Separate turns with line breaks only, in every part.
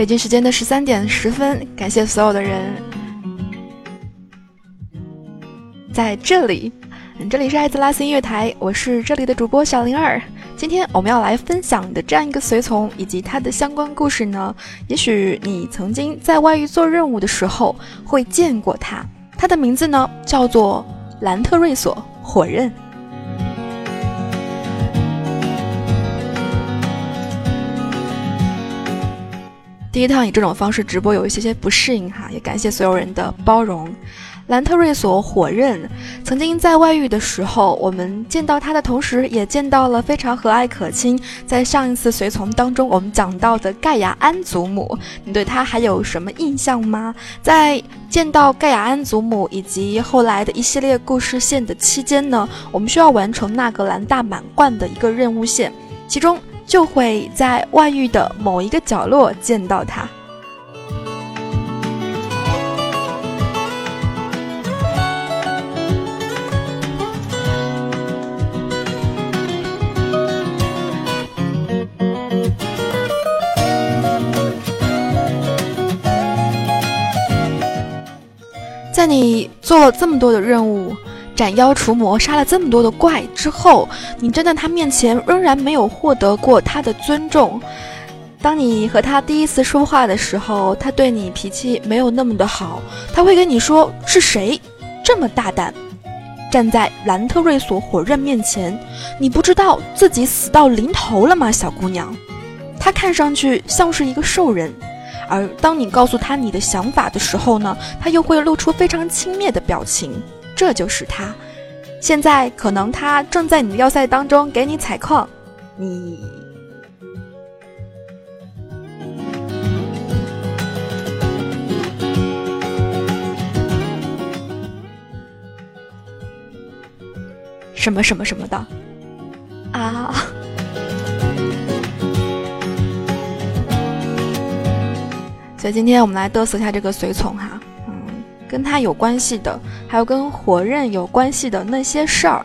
北京时间的十三点十分，感谢所有的人在这里。这里是艾泽拉斯音乐台，我是这里的主播小灵儿。今天我们要来分享的这样一个随从以及他的相关故事呢，也许你曾经在外域做任务的时候会见过他。他的名字呢叫做兰特瑞索火刃。第一趟以这种方式直播有一些些不适应哈，也感谢所有人的包容。兰特瑞索火刃曾经在外遇的时候，我们见到他的同时，也见到了非常和蔼可亲。在上一次随从当中，我们讲到的盖亚安祖母，你对他还有什么印象吗？在见到盖亚安祖母以及后来的一系列故事线的期间呢，我们需要完成纳格兰大满贯的一个任务线，其中。就会在外域的某一个角落见到他。在你做了这么多的任务。斩妖除魔，杀了这么多的怪之后，你站在他面前，仍然没有获得过他的尊重。当你和他第一次说话的时候，他对你脾气没有那么的好，他会跟你说：“是谁这么大胆，站在兰特瑞索火刃面前？你不知道自己死到临头了吗，小姑娘？”他看上去像是一个兽人，而当你告诉他你的想法的时候呢，他又会露出非常轻蔑的表情。这就是他，现在可能他正在你的要塞当中给你采矿，你什么什么什么的啊！所以今天我们来嘚瑟一下这个随从哈。跟他有关系的，还有跟火刃有关系的那些事儿。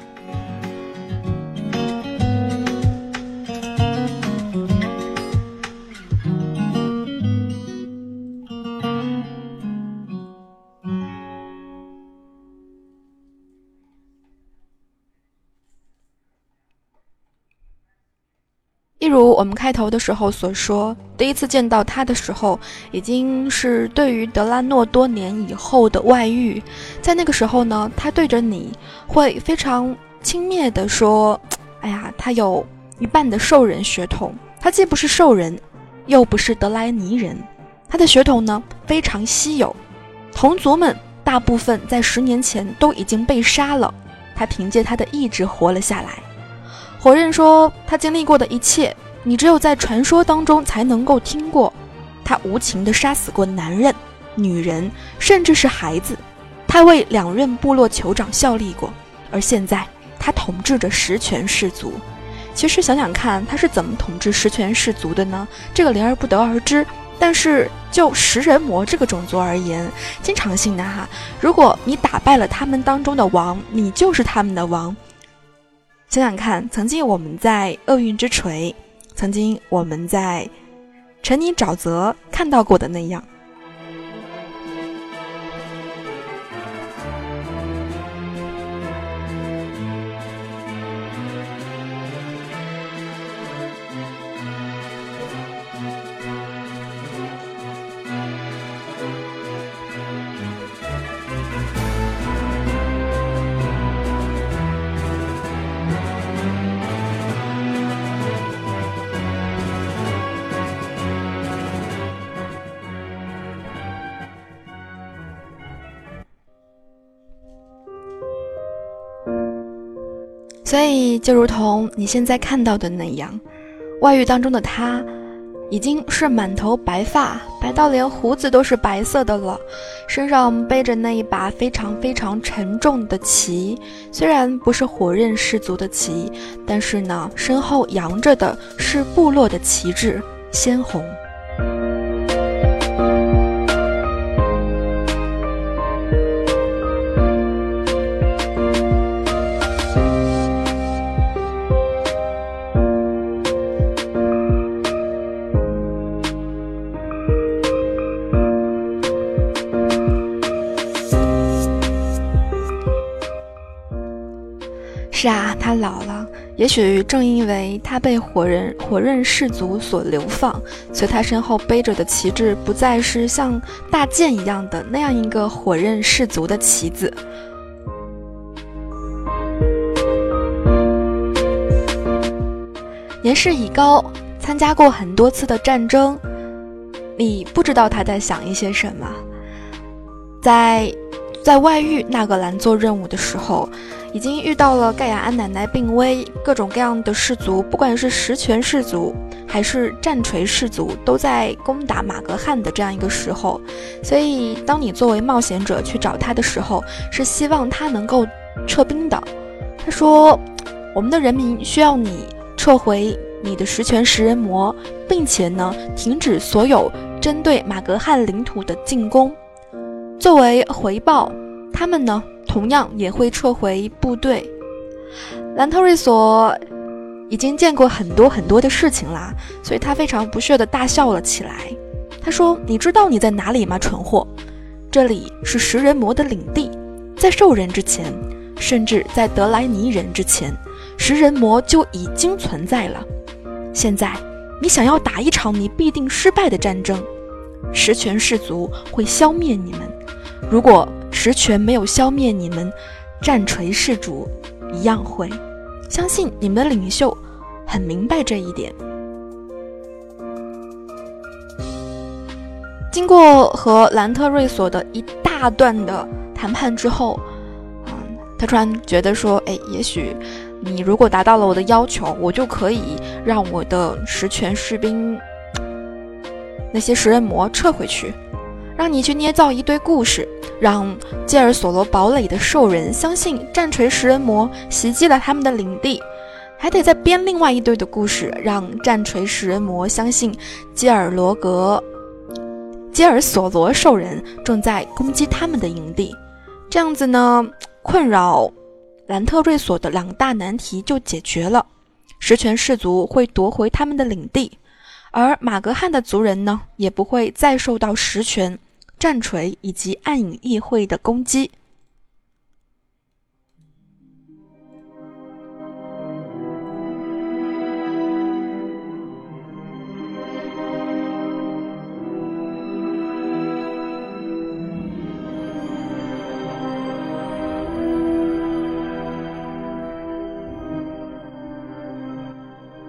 例如我们开头的时候所说，第一次见到他的时候，已经是对于德拉诺多年以后的外遇。在那个时候呢，他对着你会非常轻蔑地说：“哎呀，他有一半的兽人血统，他既不是兽人，又不是德莱尼人，他的血统呢非常稀有，同族们大部分在十年前都已经被杀了，他凭借他的意志活了下来。”火刃说：“他经历过的一切，你只有在传说当中才能够听过。他无情地杀死过男人、女人，甚至是孩子。他为两任部落酋长效力过，而现在他统治着十全氏族。其实想想看，他是怎么统治十全氏族的呢？这个灵儿不得而知。但是就食人魔这个种族而言，经常性的哈，如果你打败了他们当中的王，你就是他们的王。”想想看，曾经我们在厄运之锤，曾经我们在沉泥沼泽看到过的那样。所以，就如同你现在看到的那样，外遇当中的他，已经是满头白发，白到连胡子都是白色的了，身上背着那一把非常非常沉重的旗，虽然不是火刃氏族的旗，但是呢，身后扬着的是部落的旗帜，鲜红。也许正因为他被火人火刃氏族所流放，所以他身后背着的旗帜不再是像大剑一样的那样一个火刃氏族的旗子。年事已高，参加过很多次的战争，你不知道他在想一些什么。在在外域纳格兰做任务的时候。已经遇到了盖亚安奶奶病危，各种各样的氏族，不管是实权氏族还是战锤氏族，都在攻打马格汉的这样一个时候。所以，当你作为冒险者去找他的时候，是希望他能够撤兵的。他说：“我们的人民需要你撤回你的十权食人魔，并且呢，停止所有针对马格汉领土的进攻。作为回报，他们呢？” 同样也会撤回部队。兰特瑞索已经见过很多很多的事情啦，所以他非常不屑地大笑了起来。他说：“你知道你在哪里吗，蠢货？这里是食人魔的领地，在兽人之前，甚至在德莱尼人之前，食人魔就已经存在了。现在你想要打一场你必定失败的战争，十全氏族会消灭你们。如果……”实权没有消灭你们，战锤氏主一样会。相信你们的领袖很明白这一点。经过和兰特瑞索的一大段的谈判之后，嗯，他突然觉得说：“哎，也许你如果达到了我的要求，我就可以让我的实权士兵那些食人魔撤回去，让你去捏造一堆故事。”让基尔索罗堡垒的兽人相信战锤食人魔袭击了他们的领地，还得再编另外一堆的故事，让战锤食人魔相信基尔罗格、基尔索罗兽人正在攻击他们的营地。这样子呢，困扰兰特瑞索的两大难题就解决了：十全氏族会夺回他们的领地，而马格汉的族人呢，也不会再受到十全。战锤以及暗影议会的攻击。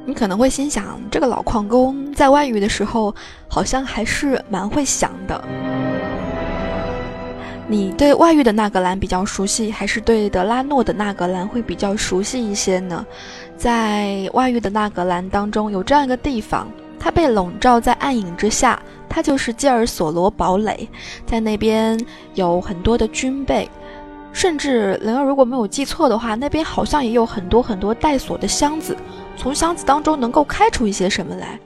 你可能会心想，这个老矿工在外语的时候，好像还是蛮会想的。你对外域的纳格兰比较熟悉，还是对德拉诺的纳格兰会比较熟悉一些呢？在外域的纳格兰当中，有这样一个地方，它被笼罩在暗影之下，它就是基尔索罗堡垒，在那边有很多的军备，甚至灵儿如果没有记错的话，那边好像也有很多很多带锁的箱子，从箱子当中能够开出一些什么来。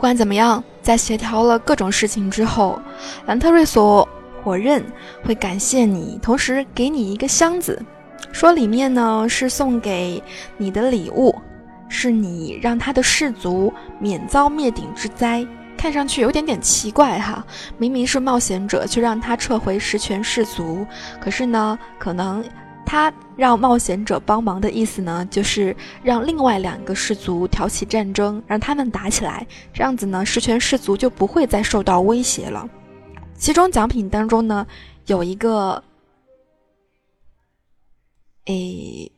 不管怎么样，在协调了各种事情之后，兰特瑞索火刃会感谢你，同时给你一个箱子，说里面呢是送给你的礼物，是你让他的氏族免遭灭顶之灾。看上去有点点奇怪哈，明明是冒险者，却让他撤回十全氏族，可是呢，可能。他让冒险者帮忙的意思呢，就是让另外两个氏族挑起战争，让他们打起来，这样子呢，十全氏族就不会再受到威胁了。其中奖品当中呢，有一个，诶，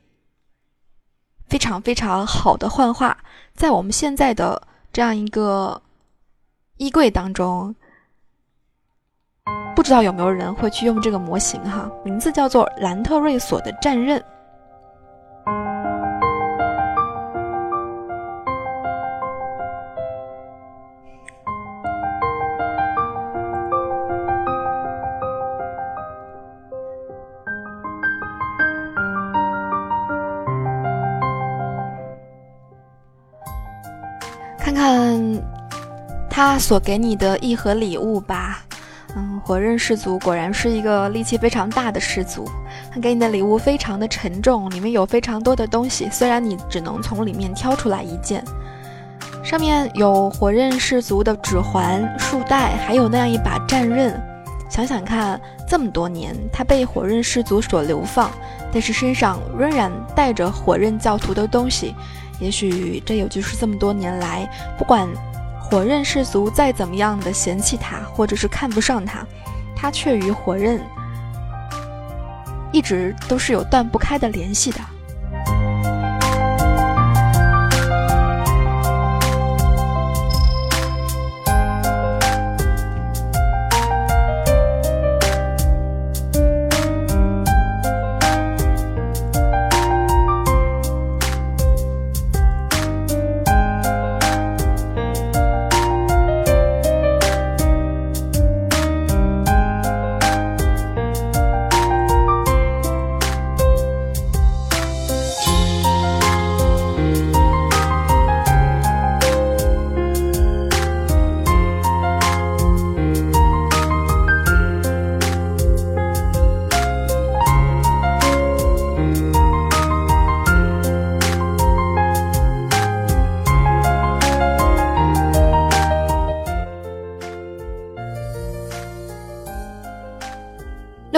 非常非常好的幻化，在我们现在的这样一个衣柜当中。不知道有没有人会去用这个模型哈？名字叫做兰特瑞索的战刃。看看他所给你的一盒礼物吧。嗯，火刃氏族果然是一个力气非常大的氏族。他给你的礼物非常的沉重，里面有非常多的东西。虽然你只能从里面挑出来一件，上面有火刃氏族的指环、束带，还有那样一把战刃。想想看，这么多年，他被火刃氏族所流放，但是身上仍然带着火刃教徒的东西。也许这也就是这么多年来，不管。火刃氏族再怎么样的嫌弃他，或者是看不上他，他却与火刃一直都是有断不开的联系的。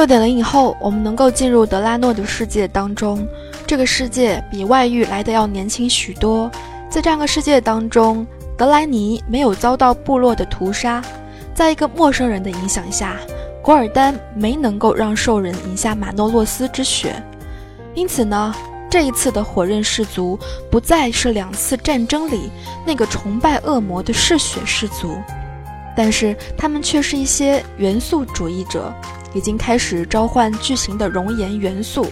六点零以后，我们能够进入德拉诺的世界当中。这个世界比外域来的要年轻许多。在这样个世界当中，德莱尼没有遭到部落的屠杀。在一个陌生人的影响下，古尔丹没能够让兽人饮下马诺洛斯之血。因此呢，这一次的火刃氏族不再是两次战争里那个崇拜恶魔的嗜血氏族，但是他们却是一些元素主义者。已经开始召唤巨型的熔岩元素。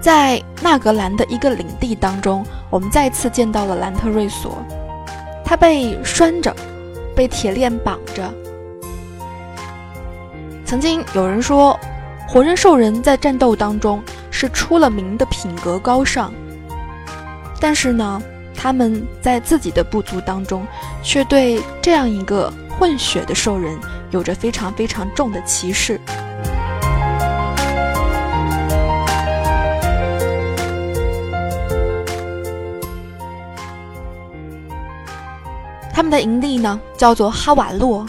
在纳格兰的一个领地当中，我们再次见到了兰特瑞索，他被拴着，被铁链绑着。曾经有人说，火刃兽人在战斗当中是出了名的品格高尚，但是呢？他们在自己的部族当中，却对这样一个混血的兽人有着非常非常重的歧视。他们的营地呢，叫做哈瓦洛。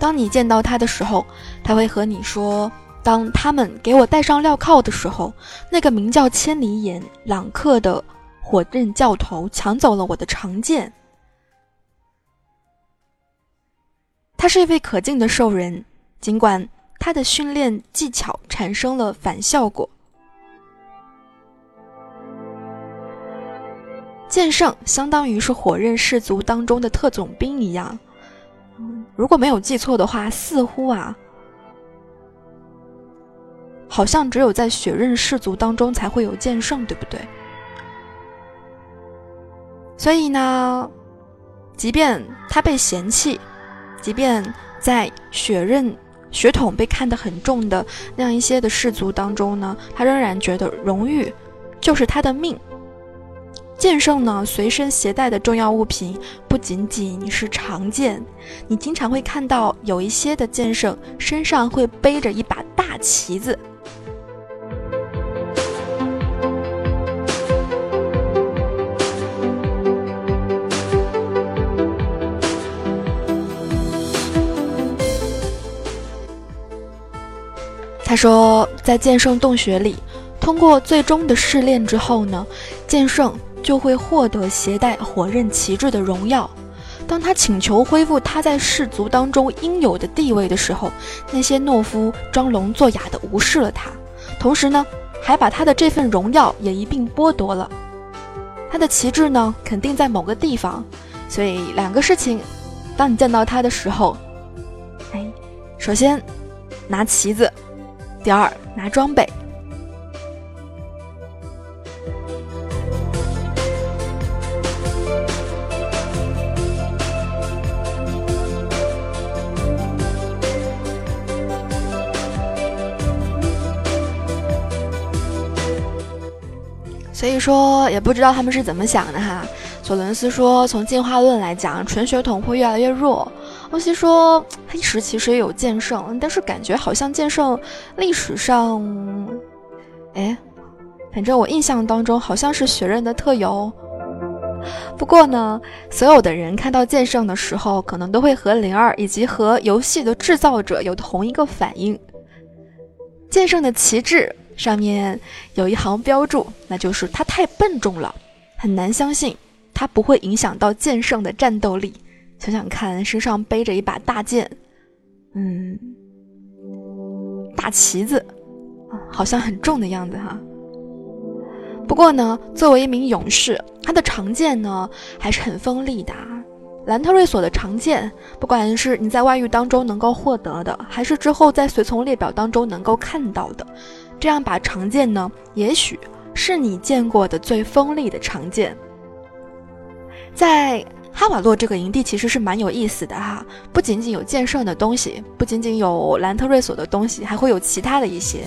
当你见到他的时候，他会和你说：“当他们给我戴上镣铐的时候，那个名叫千里眼朗克的。”火刃教头抢走了我的长剑。他是一位可敬的兽人，尽管他的训练技巧产生了反效果。剑圣相当于是火刃氏族当中的特种兵一样。如果没有记错的话，似乎啊，好像只有在血刃氏族当中才会有剑圣，对不对？所以呢，即便他被嫌弃，即便在血刃血统被看得很重的那样一些的氏族当中呢，他仍然觉得荣誉就是他的命。剑圣呢，随身携带的重要物品不仅仅是长剑，你经常会看到有一些的剑圣身上会背着一把大旗子。他说，在剑圣洞穴里，通过最终的试炼之后呢，剑圣就会获得携带火刃旗帜的荣耀。当他请求恢复他在氏族当中应有的地位的时候，那些懦夫装聋作哑的无视了他，同时呢，还把他的这份荣耀也一并剥夺了。他的旗帜呢，肯定在某个地方，所以两个事情，当你见到他的时候，哎，首先拿旗子。第二，拿装备。所以说，也不知道他们是怎么想的哈。索伦斯说，从进化论来讲，纯血统会越来越弱。欧西说，黑石其实也有剑圣，但是感觉好像剑圣历史上，哎，反正我印象当中好像是雪刃的特有。不过呢，所有的人看到剑圣的时候，可能都会和灵儿以及和游戏的制造者有同一个反应。剑圣的旗帜。上面有一行标注，那就是他太笨重了，很难相信他不会影响到剑圣的战斗力。想想看，身上背着一把大剑，嗯，大旗子，好像很重的样子哈。不过呢，作为一名勇士，他的长剑呢还是很锋利的。兰特瑞索的长剑，不管是你在外域当中能够获得的，还是之后在随从列表当中能够看到的。这样把长剑呢，也许是你见过的最锋利的长剑。在哈瓦洛这个营地其实是蛮有意思的哈，不仅仅有剑圣的东西，不仅仅有兰特瑞索的东西，还会有其他的一些，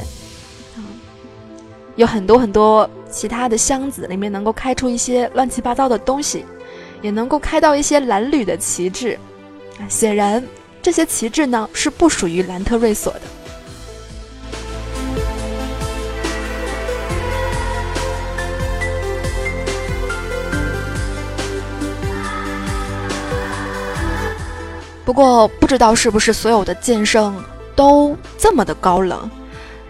有很多很多其他的箱子，里面能够开出一些乱七八糟的东西，也能够开到一些蓝绿的旗帜。显然，这些旗帜呢是不属于兰特瑞索的。不过不知道是不是所有的剑圣都这么的高冷。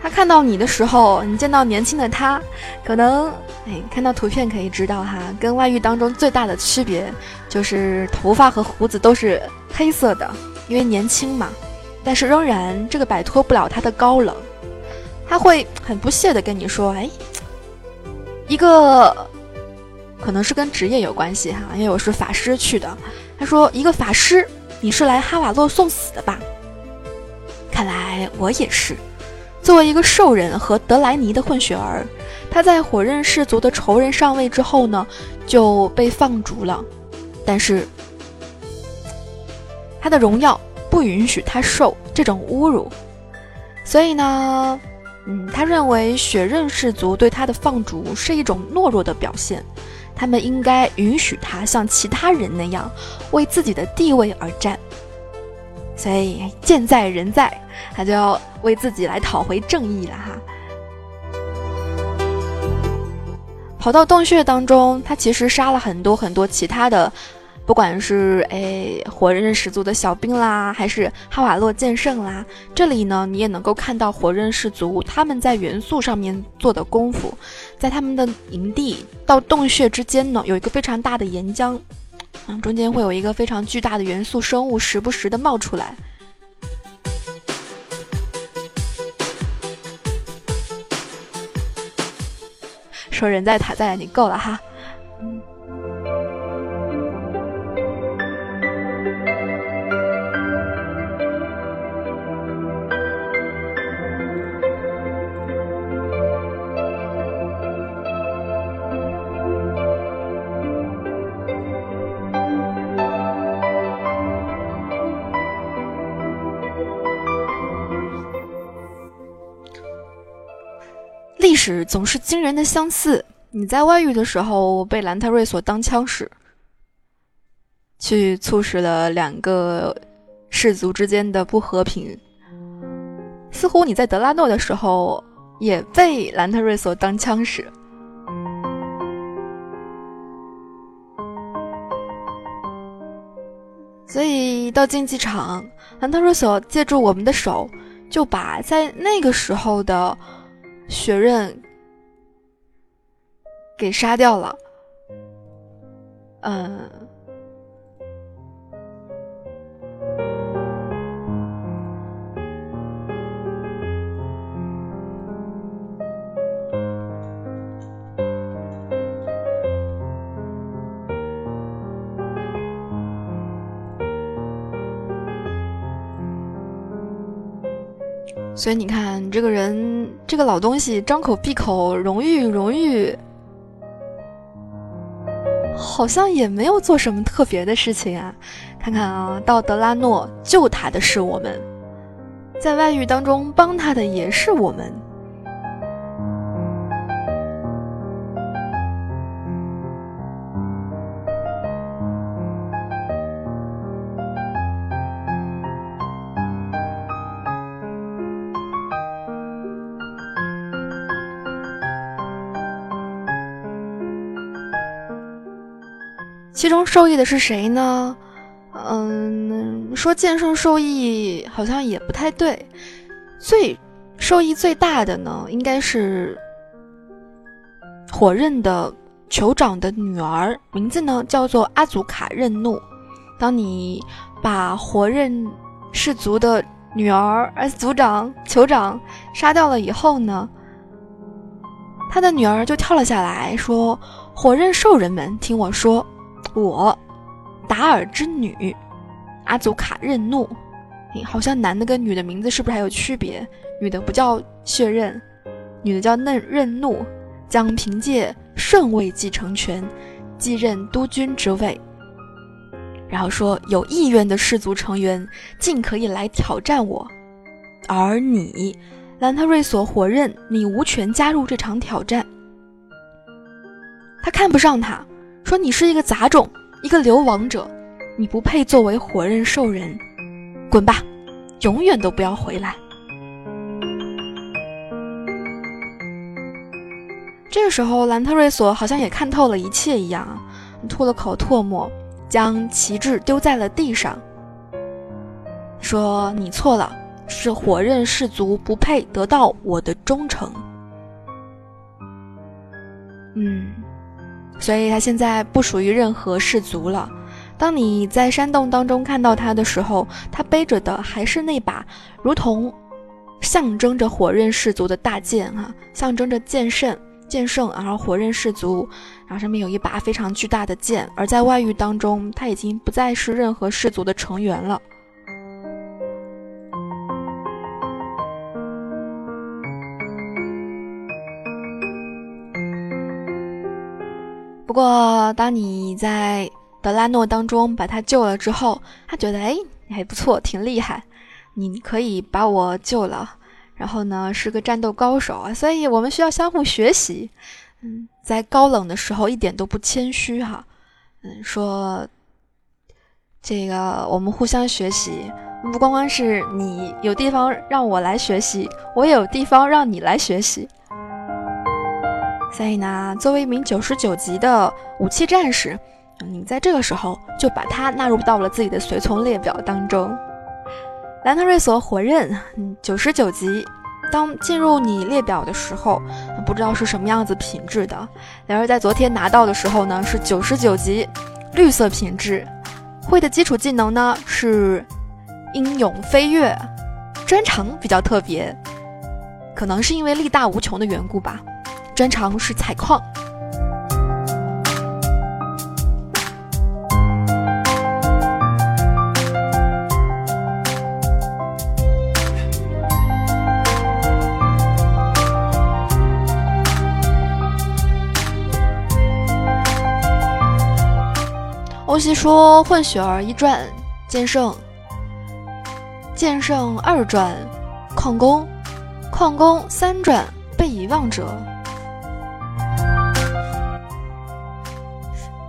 他看到你的时候，你见到年轻的他，可能哎看到图片可以知道哈，跟外域当中最大的区别就是头发和胡子都是黑色的，因为年轻嘛。但是仍然这个摆脱不了他的高冷，他会很不屑的跟你说：“哎，一个可能是跟职业有关系哈，因为我是法师去的。”他说：“一个法师。”你是来哈瓦洛送死的吧？看来我也是。作为一个兽人和德莱尼的混血儿，他在火刃氏族的仇人上位之后呢，就被放逐了。但是，他的荣耀不允许他受这种侮辱，所以呢，嗯，他认为血刃氏族对他的放逐是一种懦弱的表现。他们应该允许他像其他人那样为自己的地位而战，所以剑在人在，他就要为自己来讨回正义了哈。跑到洞穴当中，他其实杀了很多很多其他的。不管是哎火刃氏族的小兵啦，还是哈瓦洛剑圣啦，这里呢你也能够看到火刃氏族他们在元素上面做的功夫。在他们的营地到洞穴之间呢，有一个非常大的岩浆，嗯，中间会有一个非常巨大的元素生物时不时的冒出来。说人在塔在，你够了哈。史总是惊人的相似。你在外域的时候被兰特瑞索当枪使，去促使了两个氏族之间的不和平。似乎你在德拉诺的时候也被兰特瑞索当枪使，所以到竞技场，兰特瑞索借助我们的手，就把在那个时候的。血刃给杀掉了，嗯。所以你看，这个人，这个老东西，张口闭口荣誉荣誉，好像也没有做什么特别的事情啊。看看啊，到德拉诺救他的是我们，在外遇当中帮他的也是我们。其中受益的是谁呢？嗯，说剑圣受益好像也不太对，最受益最大的呢，应该是火刃的酋长的女儿，名字呢叫做阿祖卡任怒。当你把火刃氏族的女儿，呃，族长酋长杀掉了以后呢，他的女儿就跳了下来，说：“火刃兽人们，听我说，我。”达尔之女，阿祖卡任怒，好像男的跟女的名字是不是还有区别？女的不叫血刃，女的叫嫩任怒，将凭借顺位继承权继任督军之位。然后说，有意愿的氏族成员尽可以来挑战我，而你，兰特瑞索火刃，你无权加入这场挑战。他看不上他，说你是一个杂种。一个流亡者，你不配作为火刃兽人，滚吧，永远都不要回来。这个时候，兰特瑞索好像也看透了一切一样，吐了口唾沫，将旗帜丢在了地上，说：“你错了，是火刃氏族不配得到我的忠诚。”嗯。所以他现在不属于任何氏族了。当你在山洞当中看到他的时候，他背着的还是那把如同象征着火刃氏族的大剑哈，象征着剑圣剑圣，然后火刃氏族，然后上面有一把非常巨大的剑。而在外域当中，他已经不再是任何氏族的成员了。不过，当你在德拉诺当中把他救了之后，他觉得哎，你还不错，挺厉害，你可以把我救了，然后呢是个战斗高手啊，所以我们需要相互学习。嗯，在高冷的时候一点都不谦虚哈，嗯，说这个我们互相学习，不光光是你有地方让我来学习，我也有地方让你来学习。所以呢，作为一名九十九级的武器战士，你在这个时候就把它纳入到了自己的随从列表当中。兰特瑞索火刃，嗯，九十九级。当进入你列表的时候，不知道是什么样子品质的。然而在昨天拿到的时候呢，是九十九级，绿色品质。会的基础技能呢是英勇飞跃，专长比较特别，可能是因为力大无穷的缘故吧。专长是采矿。欧西说：“混血儿一传，剑圣，剑圣二传，矿工，矿工三传，被遗忘者。”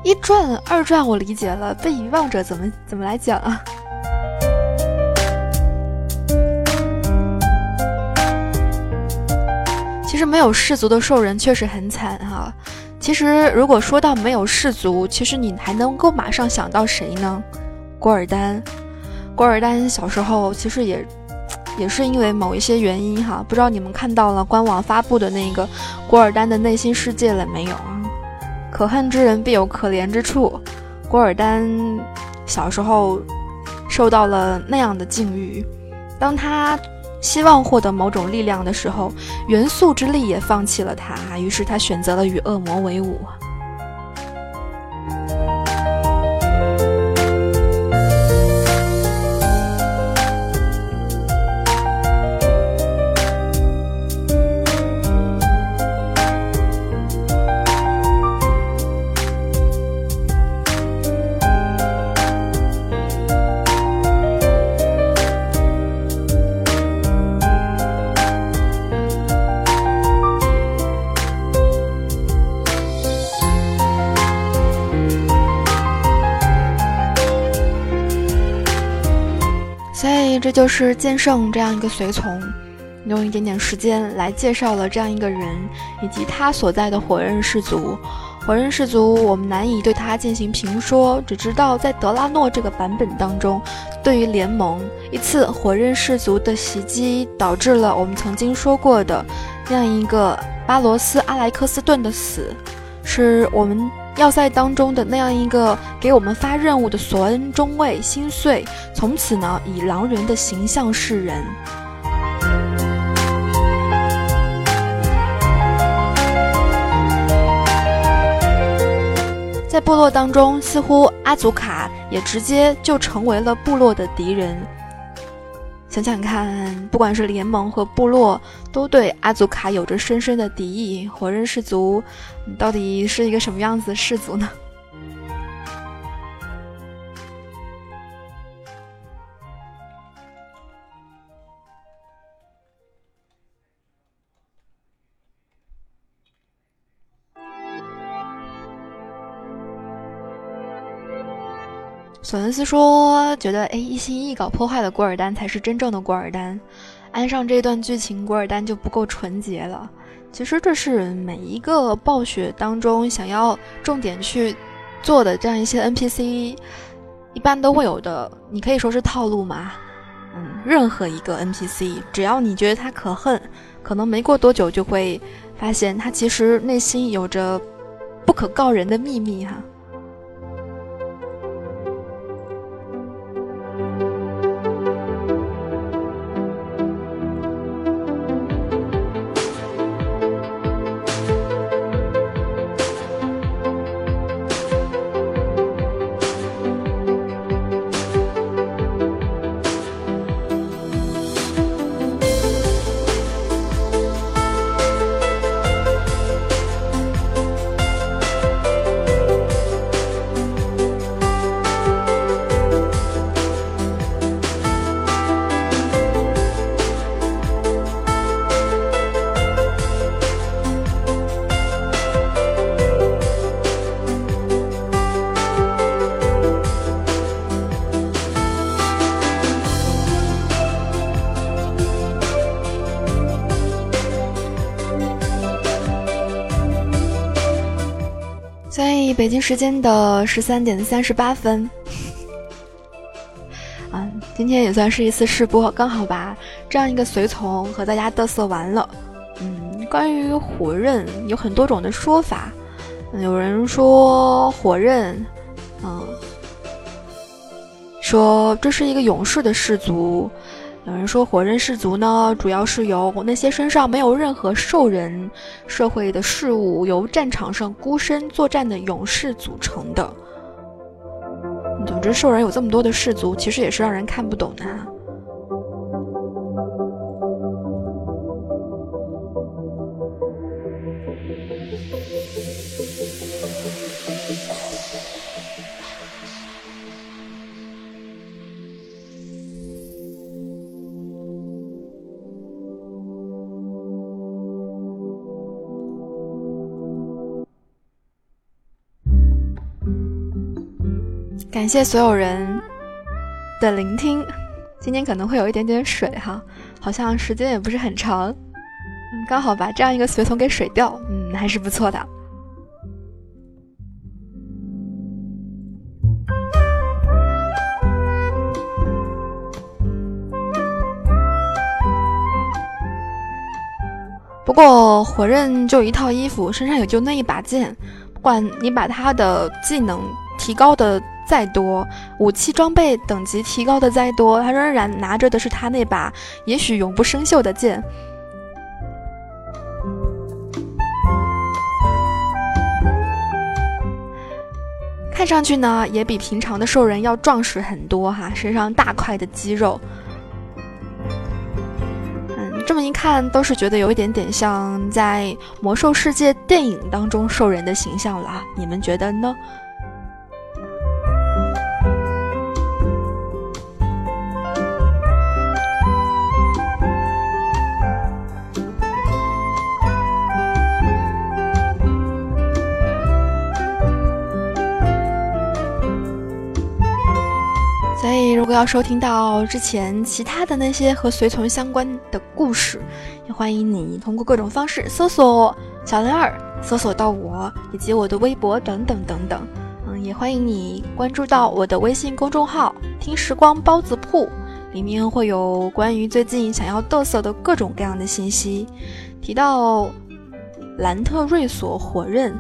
一传、二传我理解了，被遗忘者怎么怎么来讲啊？其实没有氏族的兽人确实很惨哈。其实如果说到没有氏族，其实你还能够马上想到谁呢？古尔丹，古尔丹小时候其实也也是因为某一些原因哈，不知道你们看到了官网发布的那个古尔丹的内心世界了没有啊？可恨之人必有可怜之处。古尔丹小时候受到了那样的境遇，当他希望获得某种力量的时候，元素之力也放弃了他，于是他选择了与恶魔为伍。这就是剑圣这样一个随从，用一点点时间来介绍了这样一个人以及他所在的火刃氏族。火刃氏族，我们难以对他进行评说，只知道在德拉诺这个版本当中，对于联盟一次火刃氏族的袭击，导致了我们曾经说过的那样一个巴罗斯阿莱克斯顿的死，是我们要塞当中的那样一个给我们发任务的索恩中尉心碎，从此呢以狼人的形象示人。在部落当中，似乎阿祖卡也直接就成为了部落的敌人。想想看，不管是联盟和部落，都对阿祖卡有着深深的敌意。火刃氏族到底是一个什么样子的氏族呢？索恩斯说：“觉得哎，一心一意搞破坏的古尔丹才是真正的古尔丹。安上这段剧情，古尔丹就不够纯洁了。其实这是每一个暴雪当中想要重点去做的这样一些 NPC，一般都会有的。你可以说是套路嘛。嗯，任何一个 NPC，只要你觉得他可恨，可能没过多久就会发现他其实内心有着不可告人的秘密哈。”北京时间的十三点三十八分，嗯，今天也算是一次试播，刚好把这样一个随从和大家嘚瑟完了。嗯，关于火刃有很多种的说法，有人说火刃，嗯，说这是一个勇士的氏族。有人说，火刃氏族呢，主要是由那些身上没有任何兽人社会的事物，由战场上孤身作战的勇士组成的。总之，兽人有这么多的氏族，其实也是让人看不懂的。感谢所有人的聆听，今天可能会有一点点水哈，好像时间也不是很长，刚好把这样一个随从给水掉，嗯，还是不错的。不过火刃就一套衣服，身上也就那一把剑，不管你把他的技能提高的。再多武器装备等级提高的再多，他仍然拿着的是他那把也许永不生锈的剑。看上去呢，也比平常的兽人要壮实很多哈，身上大块的肌肉。嗯，这么一看，都是觉得有一点点像在魔兽世界电影当中兽人的形象了，你们觉得呢？要收听到之前其他的那些和随从相关的故事，也欢迎你通过各种方式搜索小灵儿，搜索到我以及我的微博等等等等。嗯，也欢迎你关注到我的微信公众号“听时光包子铺”，里面会有关于最近想要嘚瑟的各种各样的信息。提到兰特瑞索火刃，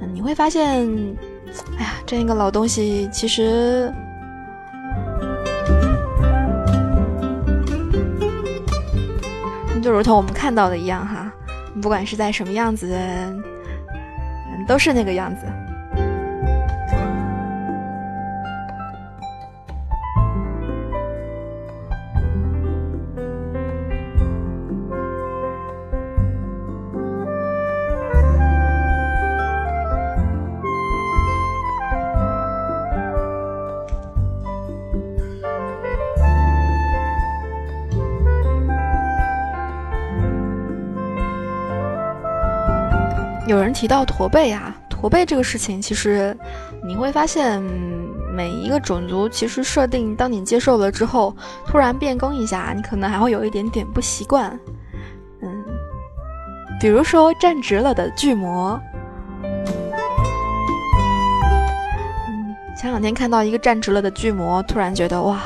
嗯，你会发现，哎呀，这样一个老东西其实。就如同我们看到的一样，哈，不管是在什么样子，都是那个样子。有人提到驼背啊，驼背这个事情，其实你会发现，每一个种族其实设定，当你接受了之后，突然变更一下，你可能还会有一点点不习惯。嗯，比如说站直了的巨魔，嗯，前两天看到一个站直了的巨魔，突然觉得哇，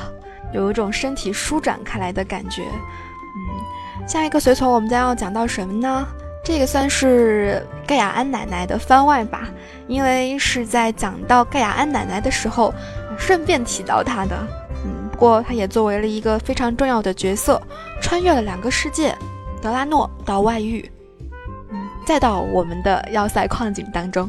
有一种身体舒展开来的感觉。嗯，下一个随从我们将要讲到什么呢？这个算是盖亚安奶奶的番外吧，因为是在讲到盖亚安奶奶的时候，顺便提到她的。嗯，不过她也作为了一个非常重要的角色，穿越了两个世界，德拉诺到外域，嗯，再到我们的要塞矿井当中。